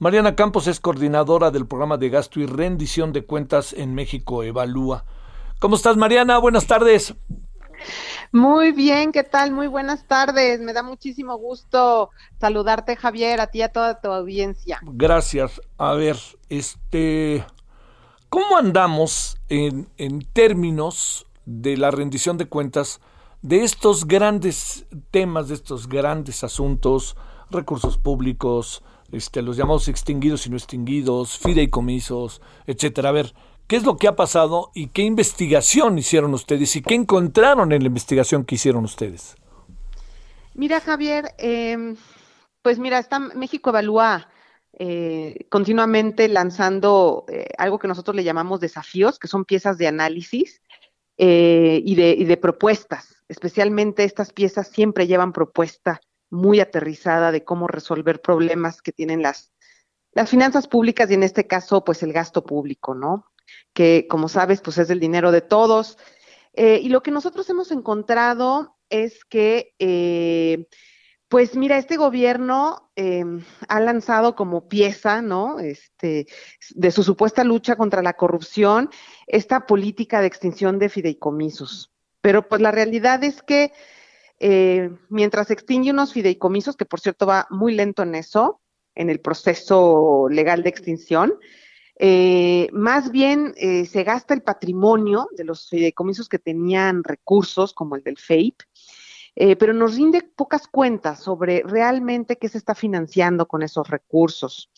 Mariana Campos es coordinadora del programa de gasto y rendición de cuentas en México Evalúa. ¿Cómo estás, Mariana? Buenas tardes. Muy bien, ¿qué tal? Muy buenas tardes. Me da muchísimo gusto saludarte, Javier, a ti y a toda tu audiencia. Gracias. A ver, este, ¿cómo andamos en, en términos de la rendición de cuentas de estos grandes temas, de estos grandes asuntos, recursos públicos, este, los llamados extinguidos y no extinguidos, fideicomisos, etcétera? A ver, ¿Qué es lo que ha pasado y qué investigación hicieron ustedes y qué encontraron en la investigación que hicieron ustedes? Mira, Javier, eh, pues mira, México Evalúa eh, continuamente lanzando eh, algo que nosotros le llamamos desafíos, que son piezas de análisis eh, y, de, y de propuestas. Especialmente estas piezas siempre llevan propuesta muy aterrizada de cómo resolver problemas que tienen las, las finanzas públicas y en este caso, pues el gasto público, ¿no? que como sabes, pues es el dinero de todos. Eh, y lo que nosotros hemos encontrado es que, eh, pues mira, este gobierno eh, ha lanzado como pieza, ¿no? Este, de su supuesta lucha contra la corrupción, esta política de extinción de fideicomisos. Pero pues la realidad es que mientras extingue unos fideicomisos, que por cierto va muy lento en eso, en el proceso legal de extinción, eh, más bien eh, se gasta el patrimonio de los fideicomisos que tenían recursos, como el del FEIP, eh, pero nos rinde pocas cuentas sobre realmente qué se está financiando con esos recursos.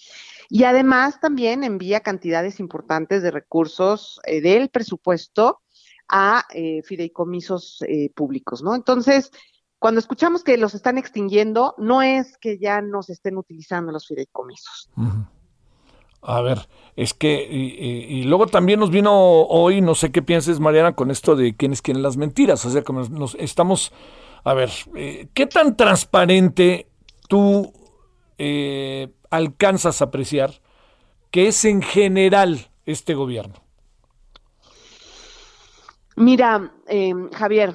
Y además también envía cantidades importantes de recursos del presupuesto a fideicomisos públicos, ¿no? Entonces, cuando escuchamos que los están extinguiendo, no es que ya no se estén utilizando los fideicomisos. A ver, es que, y, luego también nos vino hoy, no sé qué pienses, Mariana, con esto de quiénes quieren las mentiras. O sea, como nos estamos, a ver, eh, ¿qué tan transparente tú eh, alcanzas a apreciar que es en general este gobierno? Mira, eh, Javier,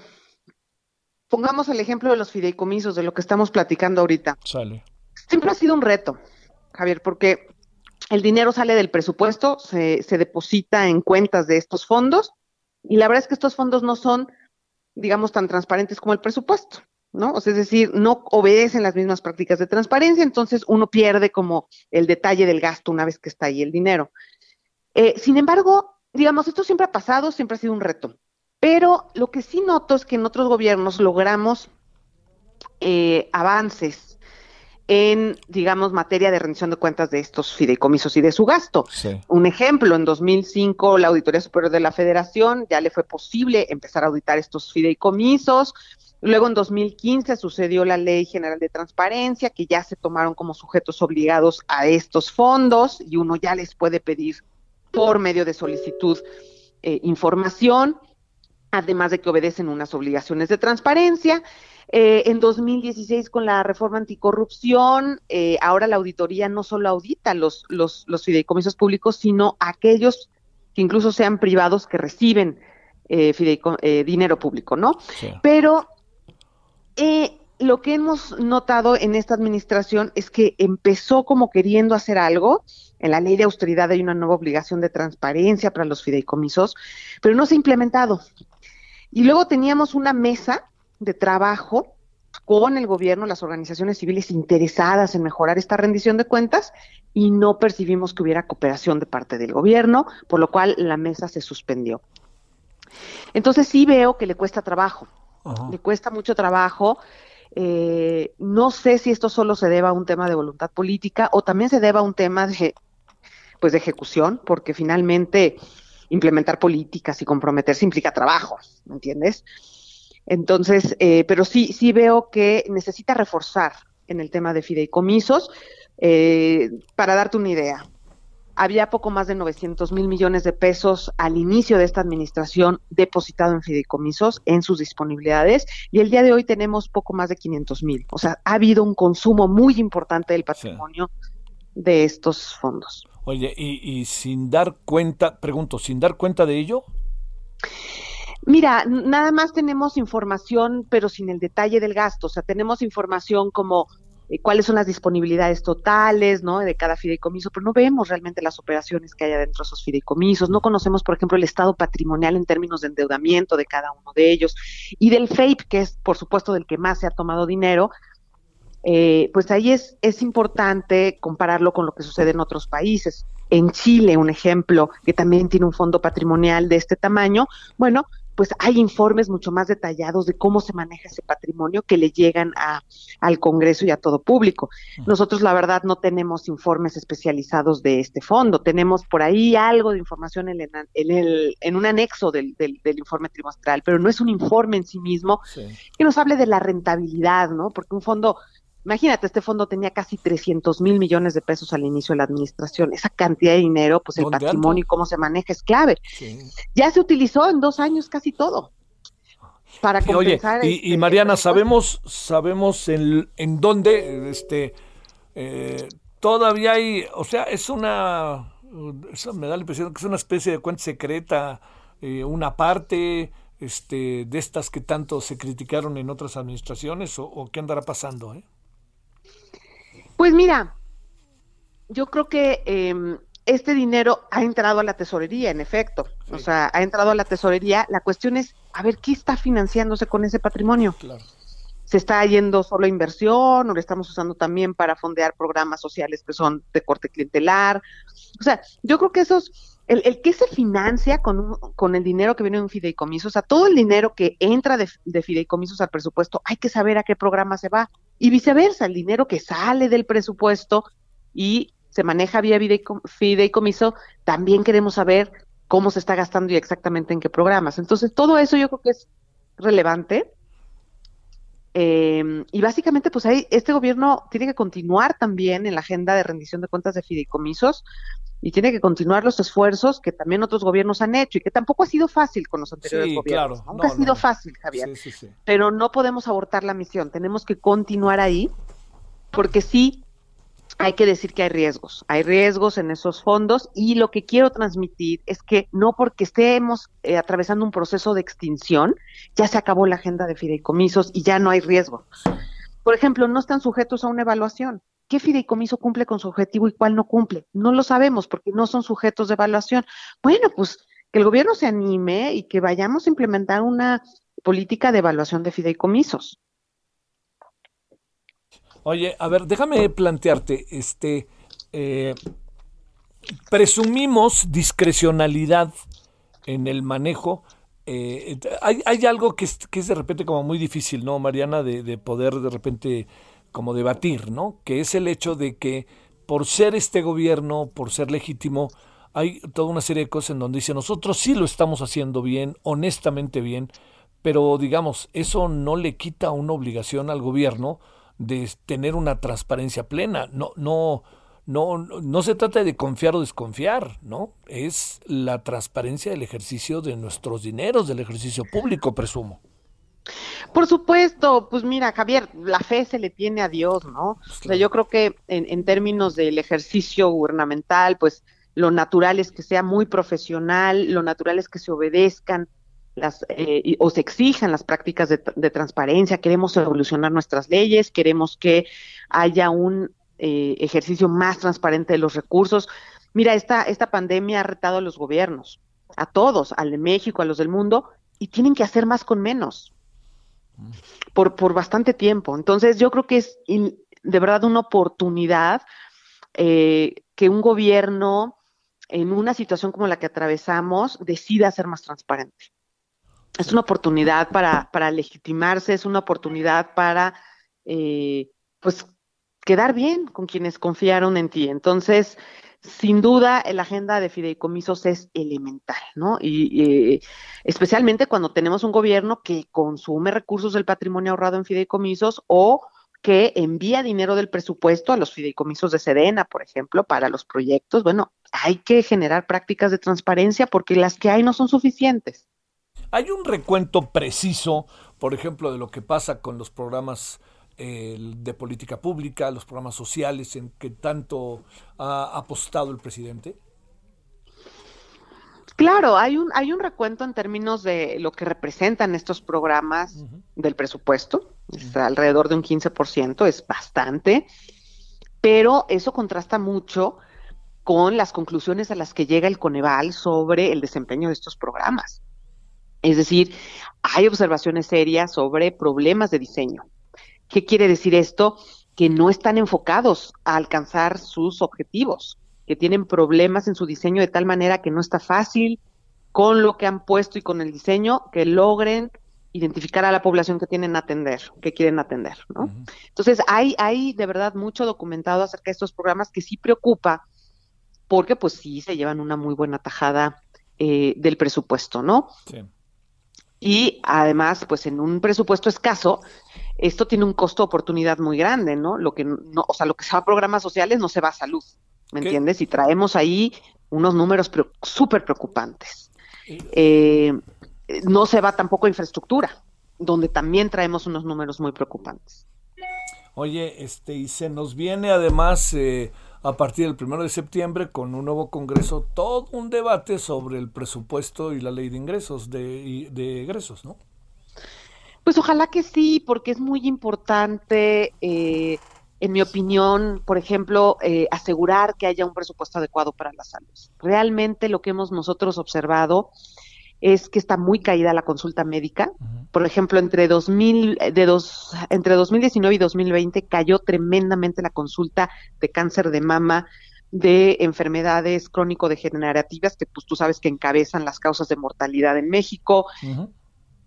pongamos el ejemplo de los fideicomisos, de lo que estamos platicando ahorita. Sale. Siempre ha sido un reto, Javier, porque el dinero sale del presupuesto, se, se, deposita en cuentas de estos fondos y la verdad es que estos fondos no son, digamos, tan transparentes como el presupuesto, ¿no? O sea, es decir, no obedecen las mismas prácticas de transparencia, entonces uno pierde como el detalle del gasto una vez que está ahí el dinero. Eh, sin embargo, digamos, esto siempre ha pasado, siempre ha sido un reto, pero lo que sí noto es que en otros gobiernos logramos eh, avances en, digamos, materia de rendición de cuentas de estos fideicomisos y de su gasto. Un ejemplo, en 2005 la Auditoría Superior de la Federación ya le fue posible empezar a auditar estos fideicomisos. Luego en 2015 sucedió la Ley General de Transparencia, que ya se tomaron como sujetos obligados a estos fondos y uno ya les puede pedir por medio de solicitud eh, información, además de que obedecen unas obligaciones de transparencia. Eh, en 2016 con la reforma anticorrupción, eh, ahora la auditoría no solo audita los, los, los fideicomisos públicos, sino aquellos que incluso sean privados que reciben eh, eh dinero público, ¿no? Pero lo que hemos notado en esta administración es que empezó como queriendo hacer algo. En la ley de austeridad hay una nueva obligación de transparencia para los fideicomisos, pero no se ha implementado. Y luego teníamos una mesa de trabajo con el gobierno, las organizaciones civiles interesadas en mejorar esta rendición de cuentas y no percibimos que hubiera cooperación de parte del gobierno, por lo cual la mesa se suspendió. Entonces sí veo que le cuesta trabajo, le cuesta mucho trabajo. Eh, no sé si esto solo se deba a un tema de voluntad política o también se deba a un tema de, pues, de ejecución, porque finalmente implementar políticas y comprometerse implica trabajo, ¿me entiendes? Entonces, eh, pero sí, sí veo que necesita reforzar en el tema de fideicomisos. Eh, para darte una idea, había poco más de 900 mil millones de pesos al inicio de esta administración depositado en fideicomisos en sus disponibilidades y el día de hoy tenemos poco más de 500 mil. O sea, ha habido un consumo muy importante del patrimonio de estos fondos. Oye, y, y sin dar cuenta, pregunto, sin dar cuenta de ello, Mira, nada más tenemos información, pero sin el detalle del gasto. O sea, tenemos información como eh, cuáles son las disponibilidades totales, ¿no? De cada fideicomiso, pero no vemos realmente las operaciones que hay dentro de esos fideicomisos. No conocemos, por ejemplo, el estado patrimonial en términos de endeudamiento de cada uno de ellos. Y del FAPE, que es, por supuesto, del que más se ha tomado dinero, eh, pues ahí es, es importante compararlo con lo que sucede en otros países. En Chile, un ejemplo, que también tiene un fondo patrimonial de este tamaño, bueno, pues hay informes mucho más detallados de cómo se maneja ese patrimonio que le llegan a, al Congreso y a todo público. Nosotros, la verdad, no tenemos informes especializados de este fondo. Tenemos por ahí algo de información en, el, en un anexo del, del, informe trimestral, pero no es un informe en sí mismo que nos hable de la rentabilidad, ¿no? Porque un fondo Imagínate, este fondo tenía casi 300 mil millones de pesos al inicio de la administración. Esa cantidad de dinero, pues el patrimonio y cómo se maneja es clave. Ya se utilizó en dos años casi todo. Para compensar. Oye, y, este, Mariana, sabemos, sabemos en, en dónde, este, eh, todavía hay, o sea, es una, eso me da la impresión que es una especie de cuenta secreta, eh, una parte, este, de estas que tanto se criticaron en otras administraciones, o, o qué andará pasando, ¿eh? Pues mira, yo creo que eh, este dinero ha entrado a la tesorería, en efecto. O sea, ha entrado a la tesorería. La cuestión es, a ver, ¿qué está financiándose con ese patrimonio? Claro. ¿Se está yendo solo a inversión o lo estamos usando también para fondear programas sociales que son de corte clientelar? O sea, yo creo que esos el, que se financia con, con el dinero que viene de un fideicomiso, o sea, todo el dinero que entra de, de, fideicomisos al presupuesto, hay que saber a qué programa se va. Y viceversa, el dinero que sale del presupuesto y se maneja vía fideicomiso, también queremos saber cómo se está gastando y exactamente en qué programas. Entonces, todo eso yo creo que es relevante. Eh, y básicamente, pues ahí este gobierno tiene que continuar también en la agenda de rendición de cuentas de fideicomisos y tiene que continuar los esfuerzos que también otros gobiernos han hecho y que tampoco ha sido fácil con los anteriores gobiernos. Nunca ha sido fácil, Javier. Pero no podemos abortar la misión, tenemos que continuar ahí porque sí hay que decir que hay riesgos, hay riesgos en esos fondos y lo que quiero transmitir es que no porque estemos eh, atravesando un proceso de extinción, ya se acabó la agenda de fideicomisos y ya no hay riesgo. Por ejemplo, no están sujetos a una evaluación qué fideicomiso cumple con su objetivo y cuál no cumple. No lo sabemos porque no son sujetos de evaluación. Bueno, pues que el gobierno se anime y que vayamos a implementar una política de evaluación de fideicomisos. Oye, a ver, déjame plantearte, este, eh, presumimos discrecionalidad en el manejo. Eh, hay, hay, algo que es, que es, de repente como muy difícil, ¿no, Mariana? De, de poder de repente como debatir, ¿no? Que es el hecho de que por ser este gobierno, por ser legítimo, hay toda una serie de cosas en donde dice nosotros sí lo estamos haciendo bien, honestamente bien, pero digamos, eso no le quita una obligación al gobierno de tener una transparencia plena. No, no, no, no se trata de confiar o desconfiar, ¿no? Es la transparencia del ejercicio de nuestros dineros, del ejercicio público, presumo. Por supuesto, pues mira, Javier, la fe se le tiene a Dios, ¿no? Pues o sea, yo creo que en, en, términos del ejercicio gubernamental, pues lo natural es que sea muy profesional, lo natural es que se obedezcan las eh, o se exijan las prácticas de, transparencia, queremos evolucionar nuestras leyes, queremos que haya un eh, ejercicio más transparente de los recursos. Mira, esta, pandemia ha retado a los gobiernos, a todos, al de México, a los del mundo, y tienen que hacer más con menos por, por bastante tiempo. Entonces yo creo que es de verdad una oportunidad eh, que un gobierno en una situación como la que atravesamos decida ser más transparente. Es una oportunidad para, para legitimarse, es una oportunidad para eh, pues quedar bien con quienes confiaron en ti. Entonces, sin duda la agenda de fideicomisos es elemental, ¿no? Y, especialmente cuando tenemos un gobierno que consume recursos del patrimonio ahorrado en fideicomisos o que envía dinero del presupuesto a los fideicomisos de Sedena, por ejemplo, para los proyectos. Bueno, hay que generar prácticas de transparencia porque las que hay no son suficientes. Hay un recuento preciso, por ejemplo, de lo que pasa con los programas eh, de política pública, los programas sociales en que tanto ha apostado el presidente. Claro, hay un, hay un recuento en términos de lo que representan estos programas del presupuesto, es alrededor de un 15%, es bastante, pero eso contrasta mucho con las conclusiones a las que llega el Coneval sobre el desempeño de estos programas. Es decir, hay observaciones serias sobre problemas de diseño. ¿Qué quiere decir esto? Que no están enfocados a alcanzar sus objetivos que tienen problemas en su diseño de tal manera que no está fácil con lo que han puesto y con el diseño que logren identificar a la población que tienen atender, que quieren atender, ¿no? Entonces, hay, hay de verdad mucho documentado acerca de estos programas que sí preocupa, porque pues sí se llevan una muy buena tajada eh, del presupuesto, ¿no? Sí. Y además, pues en un presupuesto escaso, esto tiene un costo oportunidad muy grande, ¿no? Lo que no, o sea, lo que se va a programas sociales no se va a salud. ¿me entiendes? Y traemos ahí unos números súper preocupantes. Eh, no se va tampoco a infraestructura, donde también traemos unos números muy preocupantes. Oye, este, y se nos viene además eh, a partir del primero de septiembre con un nuevo congreso todo un debate sobre el presupuesto y la ley de ingresos, de, de egresos, ¿no? Pues ojalá que sí, porque es muy importante eh, en mi opinión, por ejemplo, eh, asegurar que haya un presupuesto adecuado para la salud. Realmente lo que hemos nosotros observado es que está muy caída la consulta médica. Por ejemplo, entre 2000, de dos, entre 2019 y 2020 cayó tremendamente la consulta de cáncer de mama, de enfermedades crónico-degenerativas, que pues tú sabes que encabezan las causas de mortalidad en México,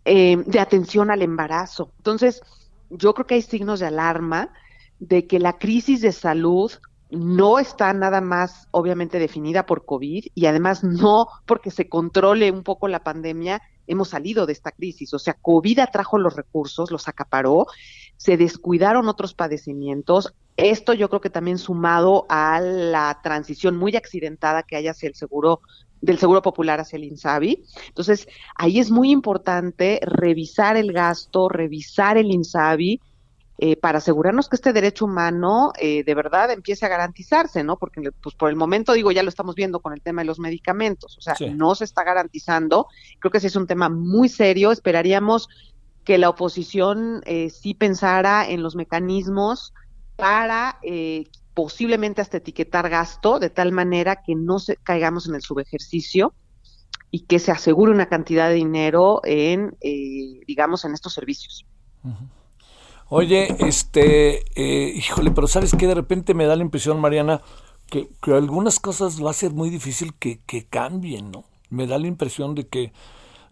eh, de atención al embarazo. Entonces, yo creo que hay signos de alarma de que la crisis de salud no está nada más obviamente definida por COVID y además no porque se controle un poco la pandemia, hemos salido de esta crisis. O sea, COVID atrajo los recursos, los acaparó, se descuidaron otros padecimientos. Esto yo creo que también sumado a la transición muy accidentada que hay hacia el seguro del Seguro Popular hacia el INSABI. Entonces, ahí es muy importante revisar el gasto, revisar el INSABI, eh, para asegurarnos que este derecho humano eh, de verdad empiece a garantizarse, ¿no? Porque pues por el momento, digo, ya lo estamos viendo con el tema de los medicamentos, o sea, no se está garantizando. Creo que ese es un tema muy serio. Esperaríamos que la oposición eh, sí pensara en los mecanismos para eh, posiblemente hasta etiquetar gasto de tal manera que no se caigamos en el subejercicio y que se asegure una cantidad de dinero en, digamos, en estos servicios. Oye, este, eh, híjole, pero ¿sabes qué? De repente me da la impresión, Mariana, que, que algunas cosas va a ser muy difícil que, que cambien, ¿no? Me da la impresión de que,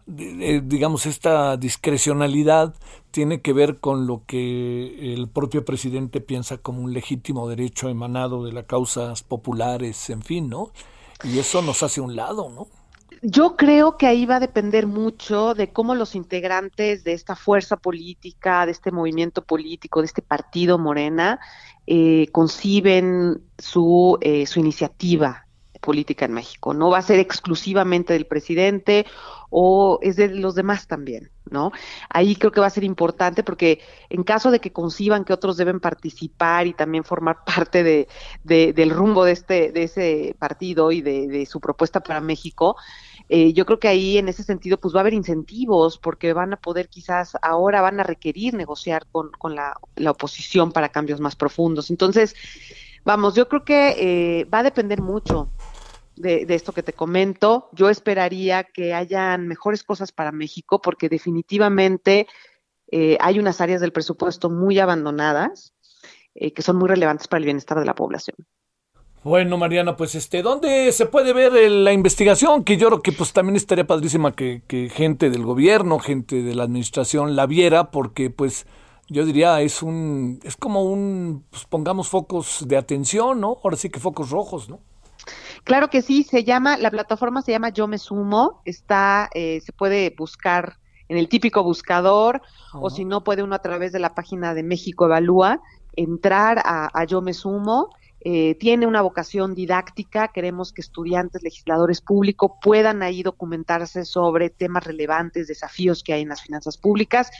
digamos, esta discrecionalidad tiene que ver con lo que el propio presidente piensa como un legítimo derecho emanado de las causas populares, en fin, ¿no? Y eso nos hace un lado, ¿no? Yo creo que ahí va a depender mucho de cómo los integrantes de esta fuerza política, de este movimiento político, de este partido Morena, eh, conciben su, eh, su iniciativa política en México. No va a ser exclusivamente del presidente o es de los demás también, ¿no? Ahí creo que va a ser importante porque en caso de que conciban que otros deben participar y también formar parte de, del rumbo de este de ese partido y de, de su propuesta para México, eh, yo creo que ahí en ese sentido pues va a haber incentivos porque van a poder quizás ahora van a requerir negociar con, con la, oposición para cambios más profundos. Entonces, vamos, yo creo que eh, va a depender mucho de, esto que te comento. Yo esperaría que hayan mejores cosas para México porque definitivamente eh, hay unas áreas del presupuesto muy abandonadas que son muy relevantes para el bienestar de la población. Bueno, Mariana, pues este, ¿dónde se puede ver la investigación? Que yo creo que pues también estaría padrísima que, gente del gobierno, gente de la administración la viera, porque pues yo diría es un, es como un, pues pongamos focos de atención, ¿no? Ahora sí que focos rojos, ¿no? Claro que sí, se llama, la plataforma se llama Yo Me Sumo, está, eh, se puede buscar en el típico buscador, o si no puede uno a través de la página de México Evalúa entrar a, Yo Me Sumo. Eh, tiene una vocación didáctica, queremos que estudiantes, legisladores públicos puedan ahí documentarse sobre temas relevantes, desafíos que hay en las finanzas públicas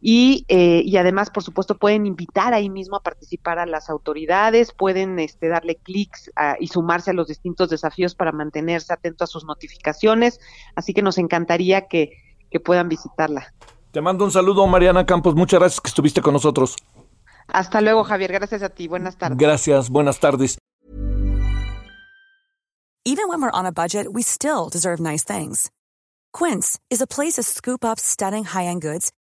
y, eh, y además, por supuesto, pueden invitar ahí mismo a participar a las autoridades, pueden este, darle clics y sumarse a los distintos desafíos para mantenerse atento a sus notificaciones. Así que nos encantaría que, que puedan visitarla. Te mando un saludo, Mariana Campos. Muchas gracias que estuviste con nosotros. Hasta luego, Javier. Gracias a ti. Buenas tardes. Gracias. Buenas tardes. Even when we're on a budget, we still deserve nice things. Quince is a place to scoop up stunning high-end goods